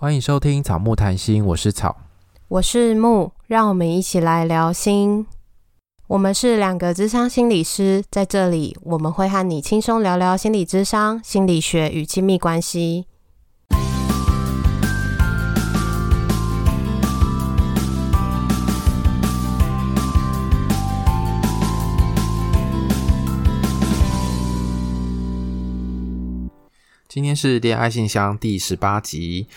欢迎收听草木谈心，我是草，我是木，让我们一起来聊心。我们是两个智商心理师，在这里我们会和你轻松聊聊心理智商、心理学与亲密关系。今天是恋爱信箱第十八集。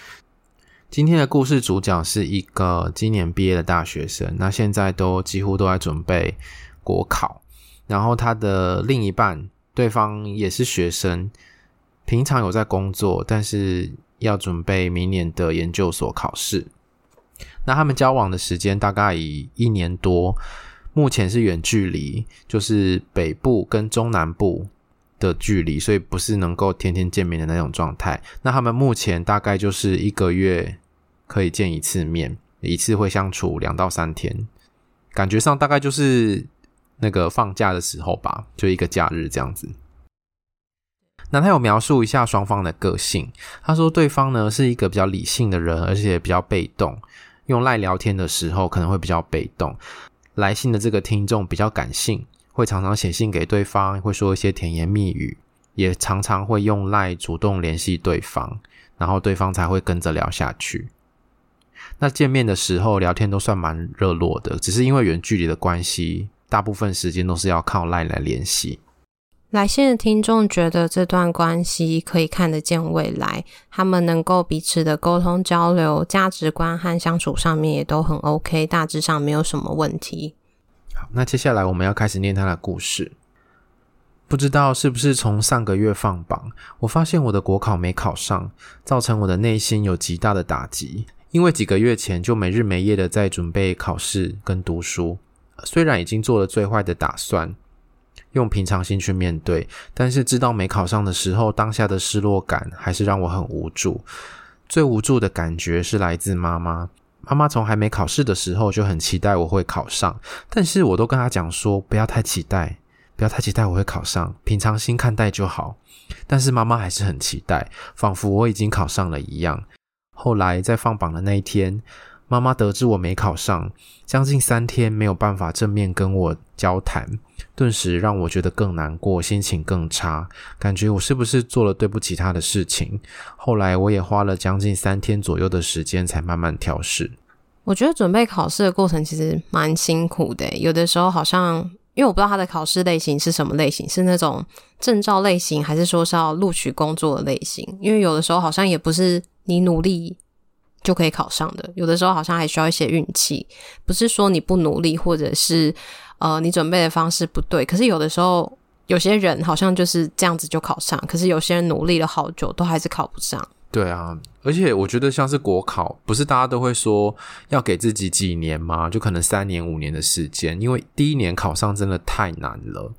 今天的故事主角是一个今年毕业的大学生，那现在都几乎都在准备国考，然后他的另一半，对方也是学生，平常有在工作，但是要准备明年的研究所考试。那他们交往的时间大概以一年多，目前是远距离，就是北部跟中南部的距离，所以不是能够天天见面的那种状态。那他们目前大概就是一个月可以见一次面，一次会相处两到三天，感觉上大概就是那个放假的时候吧，就一个假日这样子。那他有描述一下双方的个性，他说对方呢是一个比较理性的人，而且比较被动，用赖聊天的时候可能会比较被动。来信的这个听众比较感性，会常常写信给对方，会说一些甜言蜜语，也常常会用赖主动联系对方，然后对方才会跟着聊下去。那见面的时候聊天都算蛮热络的，只是因为远距离的关系，大部分时间都是要靠 LINE 来联系。来信的听众觉得这段关系可以看得见未来，他们能够彼此的沟通交流，价值观和相处上面也都很 OK，大致上没有什么问题。好，那接下来我们要开始念他的故事。不知道是不是从上个月放榜，我发现我的国考没考上，造成我的内心有极大的打击。因为几个月前就没日没夜的在准备考试跟读书，虽然已经做了最坏的打算，用平常心去面对，但是知道没考上的时候，当下的失落感还是让我很无助。最无助的感觉是来自妈妈，妈妈从还没考试的时候就很期待我会考上，但是我都跟她讲说不要太期待，不要太期待我会考上，平常心看待就好。但是妈妈还是很期待，仿佛我已经考上了一样。后来在放榜的那一天，妈妈得知我没考上，将近三天没有办法正面跟我交谈，顿时让我觉得更难过，心情更差，感觉我是不是做了对不起她的事情？后来我也花了将近三天左右的时间才慢慢调试。我觉得准备考试的过程其实蛮辛苦的，有的时候好像因为我不知道他的考试类型是什么类型，是那种证照类型，还是说是要录取工作的类型？因为有的时候好像也不是。你努力就可以考上的，有的时候好像还需要一些运气。不是说你不努力，或者是呃你准备的方式不对。可是有的时候，有些人好像就是这样子就考上，可是有些人努力了好久都还是考不上。对啊，而且我觉得像是国考，不是大家都会说要给自己几年吗？就可能三年五年的时间，因为第一年考上真的太难了。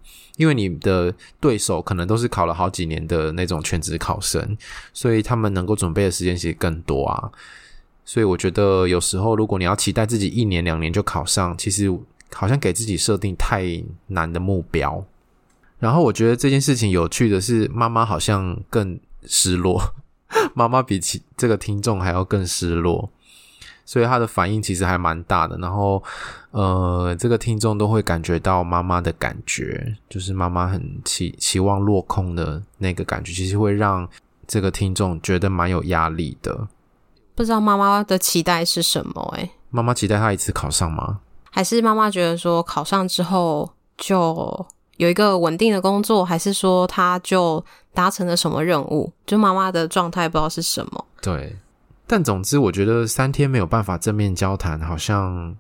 因为你的对手可能都是考了好几年的那种全职考生，所以他们能够准备的时间其实更多啊。所以我觉得有时候如果你要期待自己一年两年就考上，其实好像给自己设定太难的目标。然后我觉得这件事情有趣的是，妈妈好像更失落，妈妈比起这个听众还要更失落。所以他的反应其实还蛮大的，然后，呃，这个听众都会感觉到妈妈的感觉，就是妈妈很期期望落空的那个感觉，其实会让这个听众觉得蛮有压力的。不知道妈妈的期待是什么？欸？诶，妈妈期待他一次考上吗？还是妈妈觉得说考上之后就有一个稳定的工作，还是说他就达成了什么任务？就妈妈的状态不知道是什么。对。但总之，我觉得三天没有办法正面交谈，好像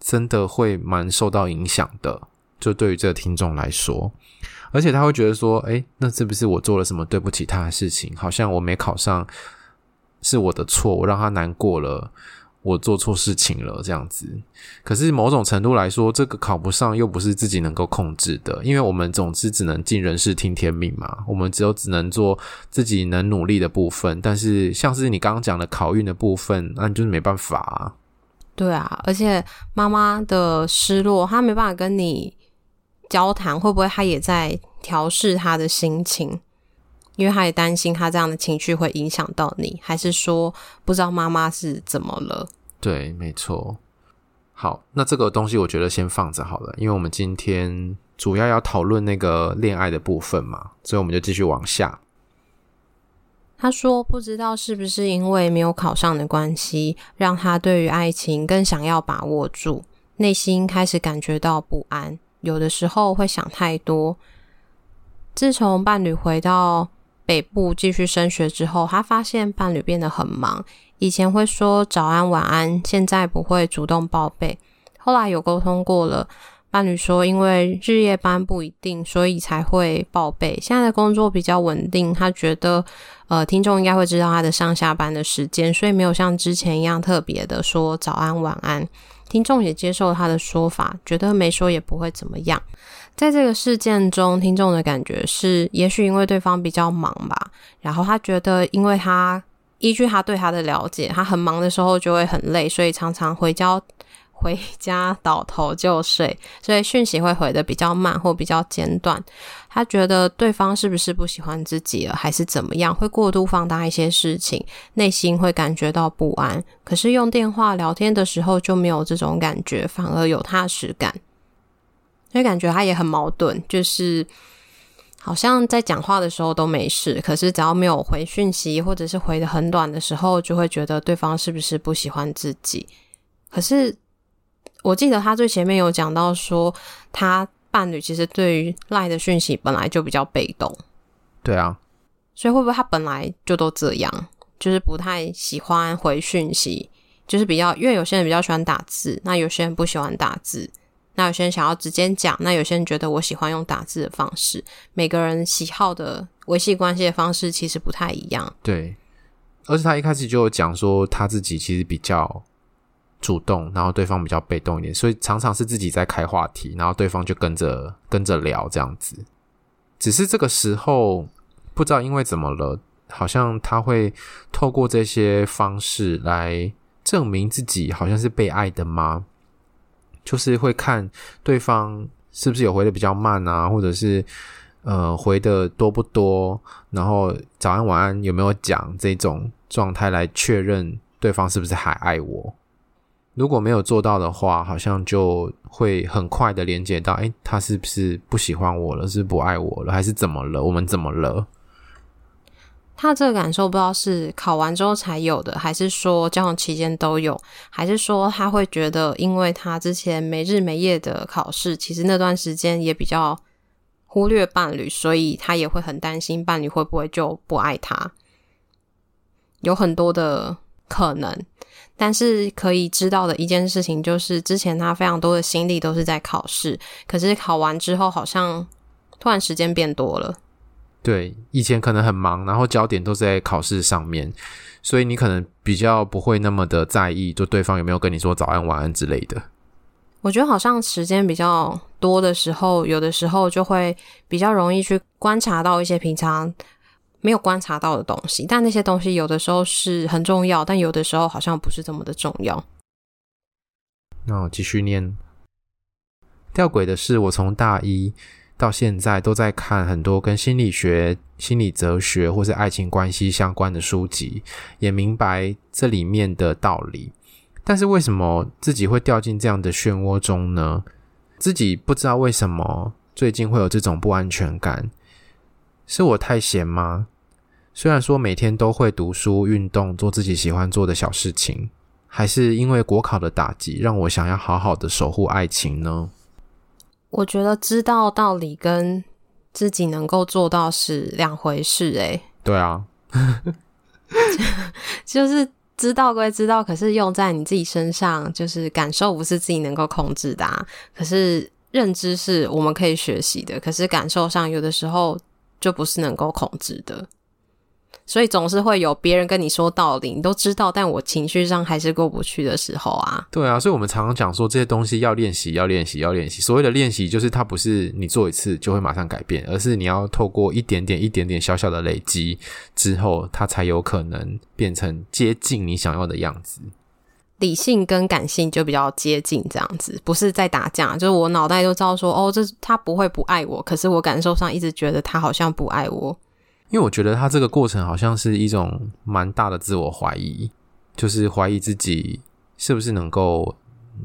真的会蛮受到影响的。就对于这个听众来说，而且他会觉得说：“诶，那是不是我做了什么对不起他的事情？好像我没考上是我的错，我让他难过了。”我做错事情了，这样子。可是某种程度来说，这个考不上又不是自己能够控制的，因为我们总之只能尽人事听天命嘛。我们只有只能做自己能努力的部分，但是像是你刚刚讲的考运的部分，那就是没办法啊。对啊，而且妈妈的失落，她没办法跟你交谈，会不会她也在调试她的心情？因为他也担心他这样的情绪会影响到你，还是说不知道妈妈是怎么了？对，没错。好，那这个东西我觉得先放着好了，因为我们今天主要要讨论那个恋爱的部分嘛，所以我们就继续往下。他说：“不知道是不是因为没有考上的关系，让他对于爱情更想要把握住，内心开始感觉到不安，有的时候会想太多。自从伴侣回到北部继续升学之后，他发现伴侣变得很忙，以前会说早安晚安，现在不会主动报备。后来有沟通过了。”伴侣说：“因为日夜班不一定，所以才会报备。现在的工作比较稳定，他觉得，呃，听众应该会知道他的上下班的时间，所以没有像之前一样特别的说早安晚安。听众也接受他的说法，觉得没说也不会怎么样。在这个事件中，听众的感觉是，也许因为对方比较忙吧，然后他觉得，因为他依据他对他的了解，他很忙的时候就会很累，所以常常回家。”回家倒头就睡，所以讯息会回的比较慢或比较简短。他觉得对方是不是不喜欢自己了，还是怎么样？会过度放大一些事情，内心会感觉到不安。可是用电话聊天的时候就没有这种感觉，反而有踏实感。所以感觉他也很矛盾，就是好像在讲话的时候都没事，可是只要没有回讯息或者是回的很短的时候，就会觉得对方是不是不喜欢自己？可是。我记得他最前面有讲到说，他伴侣其实对于赖的讯息本来就比较被动。对啊，所以会不会他本来就都这样，就是不太喜欢回讯息，就是比较，因为有些人比较喜欢打字，那有些人不喜欢打字，那有些人想要直接讲，那有些人觉得我喜欢用打字的方式，每个人喜好的维系关系的方式其实不太一样。对，而且他一开始就讲说他自己其实比较。主动，然后对方比较被动一点，所以常常是自己在开话题，然后对方就跟着跟着聊这样子。只是这个时候不知道因为怎么了，好像他会透过这些方式来证明自己好像是被爱的吗？就是会看对方是不是有回的比较慢啊，或者是呃回的多不多，然后早安晚安有没有讲这种状态来确认对方是不是还爱我。如果没有做到的话，好像就会很快的连接到，诶，他是不是不喜欢我了？是不爱我了？还是怎么了？我们怎么了？他这个感受不知道是考完之后才有的，还是说交往期间都有？还是说他会觉得，因为他之前没日没夜的考试，其实那段时间也比较忽略伴侣，所以他也会很担心伴侣会不会就不爱他？有很多的可能。但是可以知道的一件事情就是，之前他非常多的心力都是在考试，可是考完之后好像突然时间变多了。对，以前可能很忙，然后焦点都在考试上面，所以你可能比较不会那么的在意，就对方有没有跟你说早安晚安之类的。我觉得好像时间比较多的时候，有的时候就会比较容易去观察到一些平常。没有观察到的东西，但那些东西有的时候是很重要，但有的时候好像不是这么的重要。那我继续念。吊诡的是，我从大一到现在都在看很多跟心理学、心理哲学或是爱情关系相关的书籍，也明白这里面的道理。但是为什么自己会掉进这样的漩涡中呢？自己不知道为什么最近会有这种不安全感。是我太闲吗？虽然说每天都会读书、运动、做自己喜欢做的小事情，还是因为国考的打击，让我想要好好的守护爱情呢？我觉得知道道理跟自己能够做到是两回事。诶，对啊，就是知道归知道，可是用在你自己身上，就是感受不是自己能够控制的啊。可是认知是我们可以学习的，可是感受上有的时候。就不是能够控制的，所以总是会有别人跟你说道理，你都知道，但我情绪上还是过不去的时候啊。对啊，所以我们常常讲说这些东西要练习，要练习，要练习。所谓的练习，就是它不是你做一次就会马上改变，而是你要透过一点点、一点点小小的累积之后，它才有可能变成接近你想要的样子。理性跟感性就比较接近，这样子不是在打架，就是我脑袋都知道说，哦，这他不会不爱我，可是我感受上一直觉得他好像不爱我。因为我觉得他这个过程好像是一种蛮大的自我怀疑，就是怀疑自己是不是能够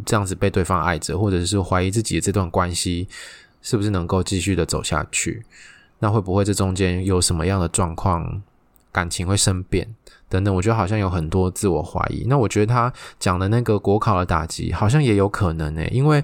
这样子被对方爱着，或者是怀疑自己的这段关系是不是能够继续的走下去。那会不会这中间有什么样的状况，感情会生变等等？我觉得好像有很多自我怀疑。那我觉得他讲的那个国考的打击，好像也有可能诶，因为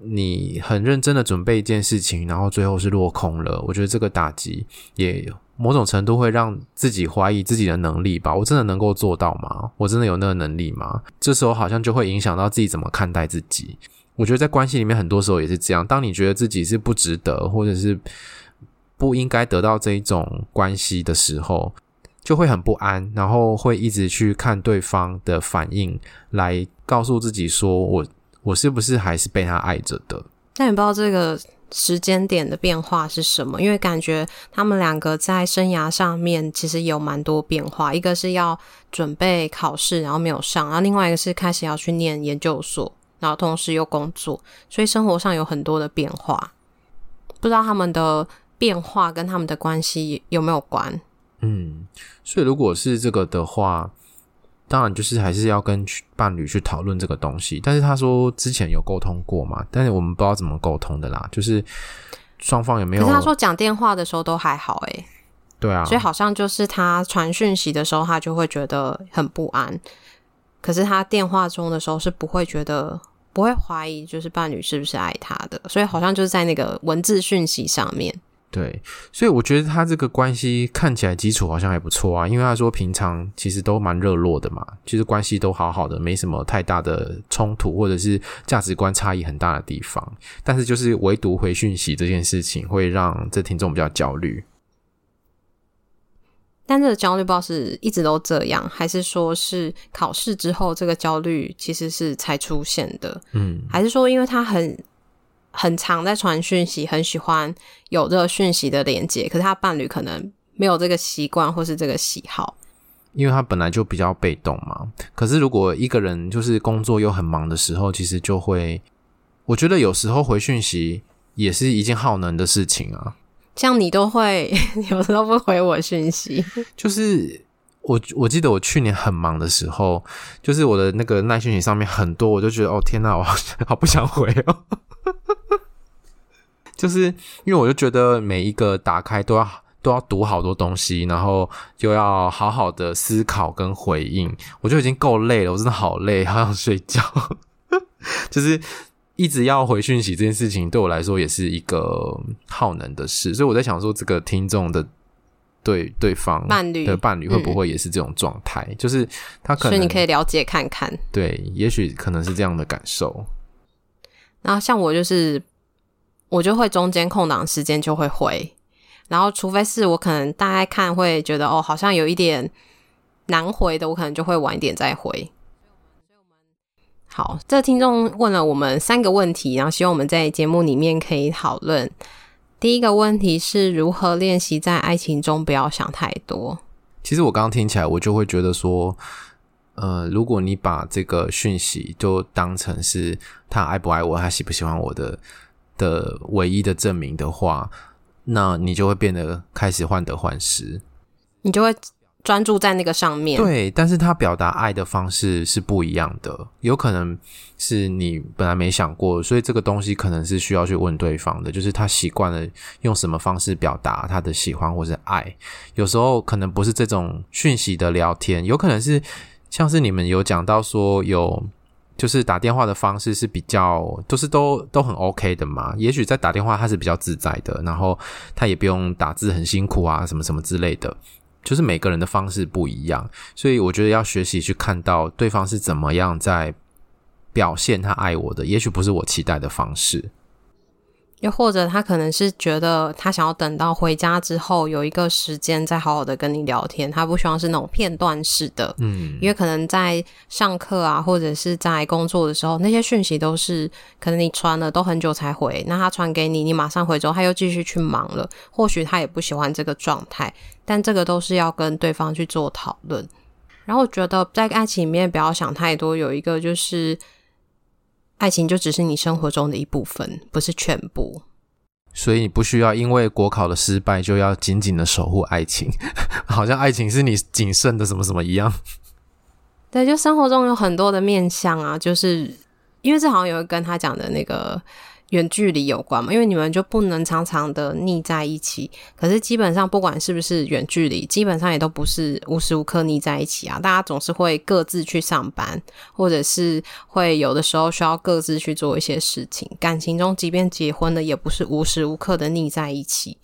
你很认真的准备一件事情，然后最后是落空了。我觉得这个打击也某种程度会让自己怀疑自己的能力吧。我真的能够做到吗？我真的有那个能力吗？这时候好像就会影响到自己怎么看待自己。我觉得在关系里面，很多时候也是这样。当你觉得自己是不值得，或者是不应该得到这一种关系的时候，就会很不安，然后会一直去看对方的反应，来告诉自己说：“我我是不是还是被他爱着的？”但你不知道这个时间点的变化是什么，因为感觉他们两个在生涯上面其实有蛮多变化。一个是要准备考试，然后没有上；然后另外一个是开始要去念研究所，然后同时又工作，所以生活上有很多的变化。不知道他们的。变化跟他们的关系有没有关？嗯，所以如果是这个的话，当然就是还是要跟伴侣去讨论这个东西。但是他说之前有沟通过嘛，但是我们不知道怎么沟通的啦。就是双方有没有？可是他说讲电话的时候都还好，诶。对啊，所以好像就是他传讯息的时候，他就会觉得很不安。可是他电话中的时候是不会觉得，不会怀疑，就是伴侣是不是爱他的。所以好像就是在那个文字讯息上面。对，所以我觉得他这个关系看起来基础好像还不错啊，因为他说平常其实都蛮热络的嘛，其实关系都好好的，没什么太大的冲突或者是价值观差异很大的地方，但是就是唯独回讯息这件事情会让这听众比较焦虑。但这个焦虑不知道是一直都这样，还是说是考试之后这个焦虑其实是才出现的？嗯，还是说因为他很。很常在传讯息，很喜欢有这个讯息的连接，可是他伴侣可能没有这个习惯或是这个喜好，因为他本来就比较被动嘛。可是如果一个人就是工作又很忙的时候，其实就会，我觉得有时候回讯息也是一件耗能的事情啊。像你都会 有时候不回我讯息，就是我我记得我去年很忙的时候，就是我的那个耐讯息上面很多，我就觉得哦天哪，我好，好不想回哦。就是因为我就觉得每一个打开都要都要读好多东西，然后就要好好的思考跟回应，我就已经够累了，我真的好累，好想睡觉。就是一直要回讯息这件事情，对我来说也是一个耗能的事，所以我在想说，这个听众的对对方伴侣的伴侣会不会也是这种状态？嗯、就是他可能，所以你可以了解看看，对，也许可能是这样的感受。然后像我就是。我就会中间空档时间就会回，然后除非是我可能大概看会觉得哦，好像有一点难回的，我可能就会晚一点再回。好，这听众问了我们三个问题，然后希望我们在节目里面可以讨论。第一个问题是如何练习在爱情中不要想太多。其实我刚刚听起来，我就会觉得说，呃，如果你把这个讯息就当成是他爱不爱我，他喜不喜欢我的。的唯一的证明的话，那你就会变得开始患得患失，你就会专注在那个上面。对，但是他表达爱的方式是不一样的，有可能是你本来没想过，所以这个东西可能是需要去问对方的，就是他习惯了用什么方式表达他的喜欢或是爱。有时候可能不是这种讯息的聊天，有可能是像是你们有讲到说有。就是打电话的方式是比较，都是都都很 OK 的嘛。也许在打电话他是比较自在的，然后他也不用打字很辛苦啊，什么什么之类的。就是每个人的方式不一样，所以我觉得要学习去看到对方是怎么样在表现他爱我的，也许不是我期待的方式。又或者他可能是觉得他想要等到回家之后有一个时间再好好的跟你聊天，他不希望是那种片段式的，嗯，因为可能在上课啊或者是在工作的时候，那些讯息都是可能你传了都很久才回，那他传给你，你马上回之后他又继续去忙了，或许他也不喜欢这个状态，但这个都是要跟对方去做讨论。然后我觉得在爱情里面不要想太多，有一个就是。爱情就只是你生活中的一部分，不是全部。所以你不需要因为国考的失败就要紧紧的守护爱情，好像爱情是你仅剩的什么什么一样。对，就生活中有很多的面向啊，就是因为这好像有跟他讲的那个。远距离有关嘛？因为你们就不能常常的腻在一起。可是基本上不管是不是远距离，基本上也都不是无时无刻腻在一起啊。大家总是会各自去上班，或者是会有的时候需要各自去做一些事情。感情中，即便结婚了，也不是无时无刻的腻在一起。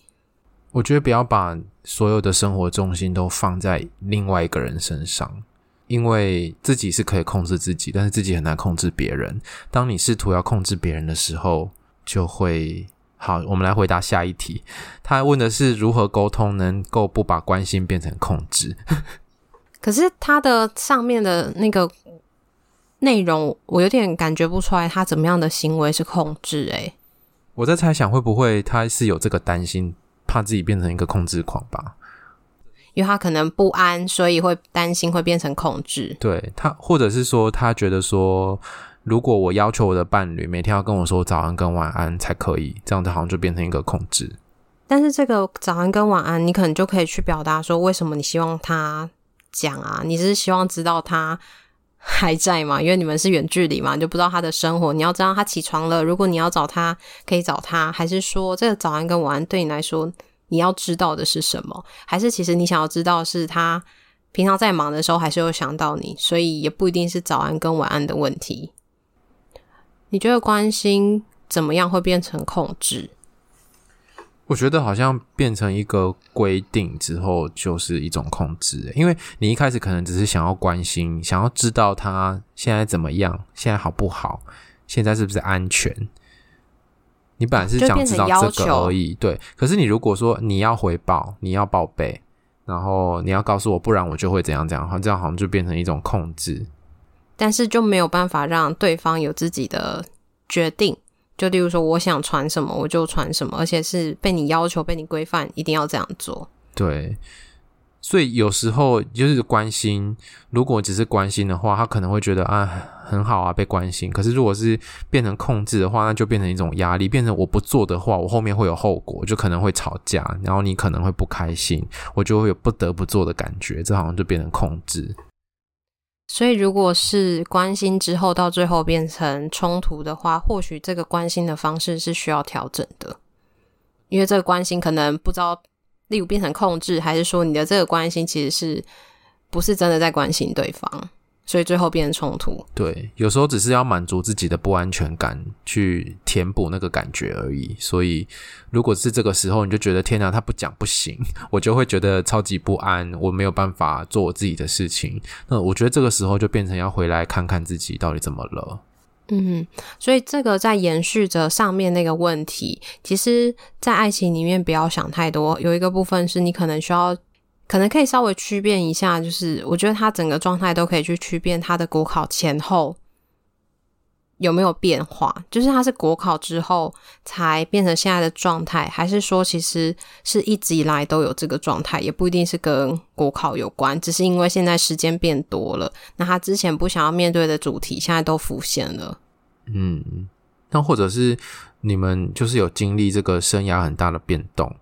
我觉得不要把所有的生活重心都放在另外一个人身上，因为自己是可以控制自己，但是自己很难控制别人。当你试图要控制别人的时候，就会好。我们来回答下一题。他问的是如何沟通能够不把关心变成控制。可是他的上面的那个内容，我有点感觉不出来他怎么样的行为是控制。诶，我在猜想会不会他是有这个担心，怕自己变成一个控制狂吧？因为他可能不安，所以会担心会变成控制。对他，或者是说他觉得说。如果我要求我的伴侣每天要跟我说早安跟晚安才可以，这样子好像就变成一个控制。但是这个早安跟晚安，你可能就可以去表达说，为什么你希望他讲啊？你是希望知道他还在吗？因为你们是远距离嘛，你就不知道他的生活。你要知道他起床了，如果你要找他，可以找他，还是说这个早安跟晚安对你来说，你要知道的是什么？还是其实你想要知道是他平常在忙的时候，还是有想到你，所以也不一定是早安跟晚安的问题。你觉得关心怎么样会变成控制？我觉得好像变成一个规定之后就是一种控制，因为你一开始可能只是想要关心，想要知道他现在怎么样，现在好不好，现在是不是安全。你本来是想知道这个而已，对。可是你如果说你要回报，你要报备，然后你要告诉我，不然我就会怎样怎样，好像这样好像就变成一种控制。但是就没有办法让对方有自己的决定，就例如说，我想传什么我就传什么，而且是被你要求、被你规范，一定要这样做。对，所以有时候就是关心，如果只是关心的话，他可能会觉得啊很好啊，被关心。可是如果是变成控制的话，那就变成一种压力，变成我不做的话，我后面会有后果，就可能会吵架，然后你可能会不开心，我就会有不得不做的感觉，这好像就变成控制。所以，如果是关心之后到最后变成冲突的话，或许这个关心的方式是需要调整的，因为这个关心可能不知道，例如变成控制，还是说你的这个关心其实是不是真的在关心对方？所以最后变成冲突。对，有时候只是要满足自己的不安全感，去填补那个感觉而已。所以，如果是这个时候，你就觉得天哪，他不讲不行，我就会觉得超级不安，我没有办法做我自己的事情。那我觉得这个时候就变成要回来看看自己到底怎么了。嗯，所以这个在延续着上面那个问题，其实，在爱情里面不要想太多。有一个部分是你可能需要。可能可以稍微区辨一下，就是我觉得他整个状态都可以去区辨他的国考前后有没有变化，就是他是国考之后才变成现在的状态，还是说其实是一直以来都有这个状态，也不一定是跟国考有关，只是因为现在时间变多了，那他之前不想要面对的主题现在都浮现了。嗯，那或者是你们就是有经历这个生涯很大的变动。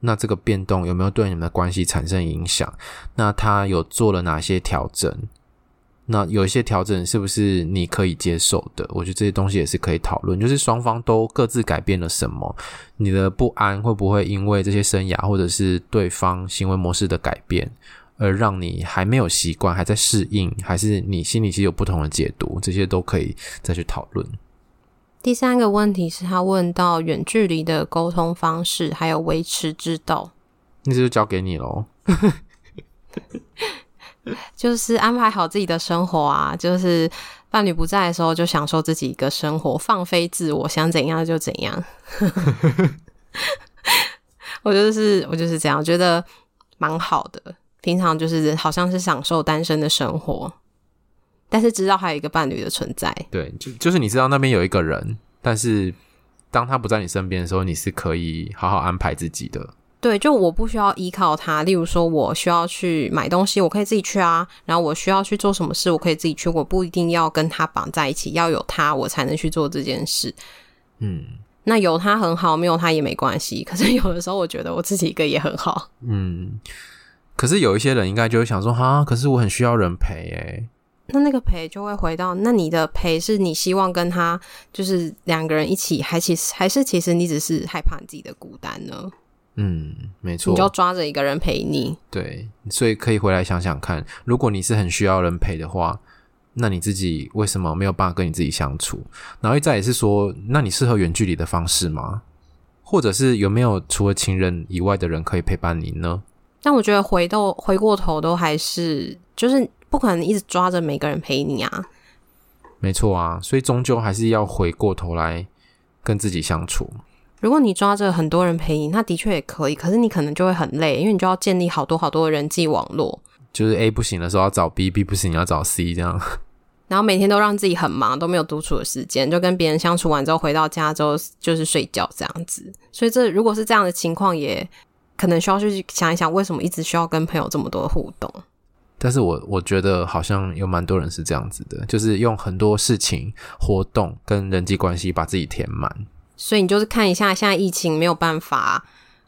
那这个变动有没有对你们的关系产生影响？那他有做了哪些调整？那有一些调整是不是你可以接受的？我觉得这些东西也是可以讨论。就是双方都各自改变了什么？你的不安会不会因为这些生涯或者是对方行为模式的改变，而让你还没有习惯，还在适应？还是你心里其实有不同的解读？这些都可以再去讨论。第三个问题是他问到远距离的沟通方式，还有维持之道。那这就交给你喽。就是安排好自己的生活啊，就是伴侣不在的时候，就享受自己一个生活，放飞自我，想怎样就怎样。我就是我就是这样，觉得蛮好的。平常就是好像是享受单身的生活。但是知道还有一个伴侣的存在，对，就就是你知道那边有一个人，但是当他不在你身边的时候，你是可以好好安排自己的。对，就我不需要依靠他。例如说，我需要去买东西，我可以自己去啊。然后我需要去做什么事，我可以自己去，我不一定要跟他绑在一起，要有他我才能去做这件事。嗯，那有他很好，没有他也没关系。可是有的时候，我觉得我自己一个也很好。嗯，可是有一些人应该就会想说，哈，可是我很需要人陪诶。那那个陪就会回到，那你的陪是你希望跟他就是两个人一起，还其实还是其实你只是害怕你自己的孤单呢？嗯，没错，你就抓着一个人陪你。对，所以可以回来想想看，如果你是很需要人陪的话，那你自己为什么没有办法跟你自己相处？然后再也是说，那你适合远距离的方式吗？或者是有没有除了情人以外的人可以陪伴你呢？但我觉得回到回过头都还是就是。不可能一直抓着每个人陪你啊！没错啊，所以终究还是要回过头来跟自己相处。如果你抓着很多人陪你，那的确也可以，可是你可能就会很累，因为你就要建立好多好多的人际网络。就是 A 不行的时候要找 B，B 不行要找 C 这样。然后每天都让自己很忙，都没有独处的时间，就跟别人相处完之后回到家之后就是睡觉这样子。所以这如果是这样的情况，也可能需要去想一想，为什么一直需要跟朋友这么多的互动。但是我我觉得好像有蛮多人是这样子的，就是用很多事情、活动跟人际关系把自己填满。所以你就是看一下，现在疫情没有办法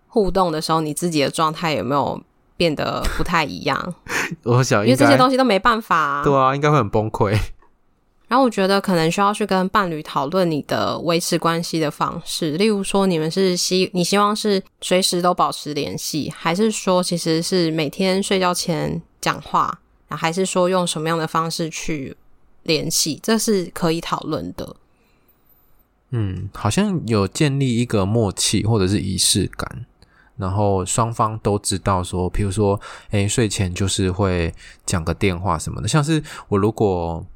互动的时候，你自己的状态有没有变得不太一样？我想，因为这些东西都没办法啊。对啊，应该会很崩溃。然后我觉得可能需要去跟伴侣讨论你的维持关系的方式，例如说你们是希你希望是随时都保持联系，还是说其实是每天睡觉前讲话，还是说用什么样的方式去联系，这是可以讨论的。嗯，好像有建立一个默契或者是仪式感，然后双方都知道说，譬如说，诶，睡前就是会讲个电话什么的，像是我如果。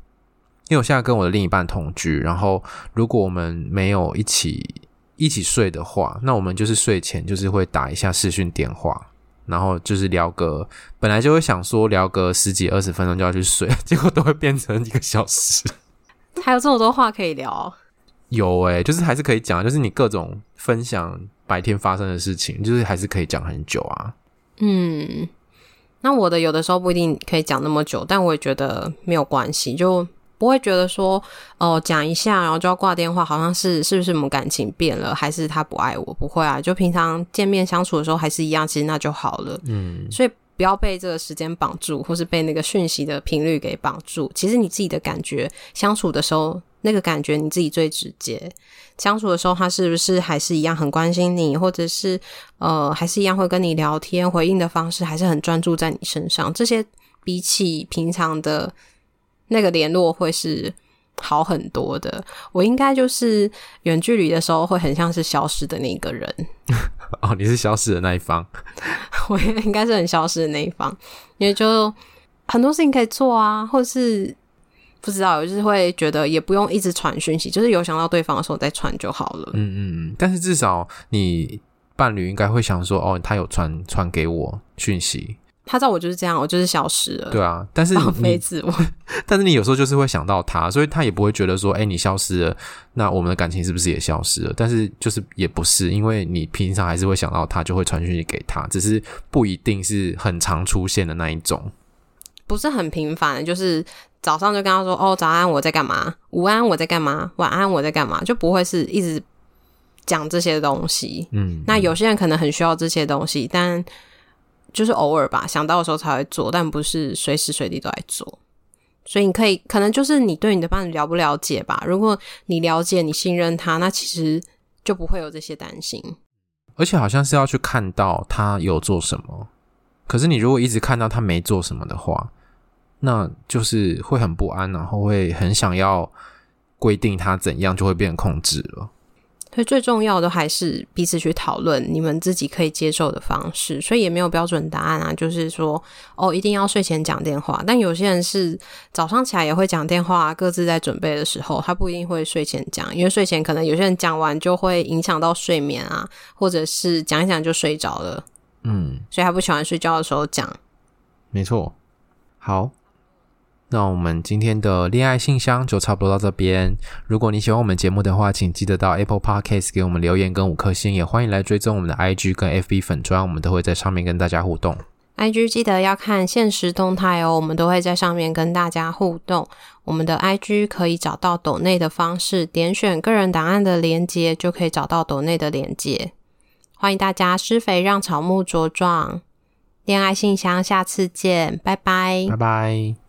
因为我现在跟我的另一半同居，然后如果我们没有一起一起睡的话，那我们就是睡前就是会打一下视讯电话，然后就是聊个本来就会想说聊个十几二十分钟就要去睡，结果都会变成一个小时。还有这么多话可以聊？有诶、欸，就是还是可以讲，就是你各种分享白天发生的事情，就是还是可以讲很久啊。嗯，那我的有的时候不一定可以讲那么久，但我也觉得没有关系，就。不会觉得说哦，讲一下然后就要挂电话，好像是是不是我们感情变了，还是他不爱我？不会啊，就平常见面相处的时候还是一样，其实那就好了。嗯，所以不要被这个时间绑住，或是被那个讯息的频率给绑住。其实你自己的感觉，相处的时候那个感觉你自己最直接。相处的时候，他是不是还是一样很关心你，或者是呃，还是一样会跟你聊天，回应的方式还是很专注在你身上？这些比起平常的。那个联络会是好很多的。我应该就是远距离的时候会很像是消失的那个人。哦，你是消失的那一方。我也应该是很消失的那一方，因为就很多事情可以做啊，或者是不知道，就是会觉得也不用一直传讯息，就是有想到对方的时候再传就好了。嗯嗯嗯。但是至少你伴侣应该会想说，哦，他有传传给我讯息。他知道我就是这样，我就是消失了。对啊，但是放飞自我。但是你有时候就是会想到他，所以他也不会觉得说，哎，你消失了，那我们的感情是不是也消失了？但是就是也不是，因为你平常还是会想到他，就会传讯息给他，只是不一定是很常出现的那一种，不是很频繁。就是早上就跟他说，哦，早安，我在干嘛？午安，我在干嘛？晚安，我在干嘛？就不会是一直讲这些东西。嗯，那有些人可能很需要这些东西，但。就是偶尔吧，想到的时候才会做，但不是随时随地都在做。所以你可以，可能就是你对你的伴侣了不了解吧。如果你了解，你信任他，那其实就不会有这些担心。而且好像是要去看到他有做什么。可是你如果一直看到他没做什么的话，那就是会很不安，然后会很想要规定他怎样，就会变控制了。所以最重要的还是彼此去讨论你们自己可以接受的方式，所以也没有标准答案啊。就是说，哦，一定要睡前讲电话，但有些人是早上起来也会讲电话，各自在准备的时候，他不一定会睡前讲，因为睡前可能有些人讲完就会影响到睡眠啊，或者是讲一讲就睡着了，嗯，所以他不喜欢睡觉的时候讲。没错，好。那我们今天的恋爱信箱就差不多到这边。如果你喜欢我们节目的话，请记得到 Apple Podcast 给我们留言跟五颗星，也欢迎来追踪我们的 IG 跟 FB 粉砖，我们都会在上面跟大家互动。IG 记得要看限时动态哦，我们都会在上面跟大家互动。我们的 IG 可以找到抖内的方式，点选个人档案的连接就可以找到抖内的连接。欢迎大家施肥让草木茁壮，恋爱信箱下次见，拜拜，拜拜。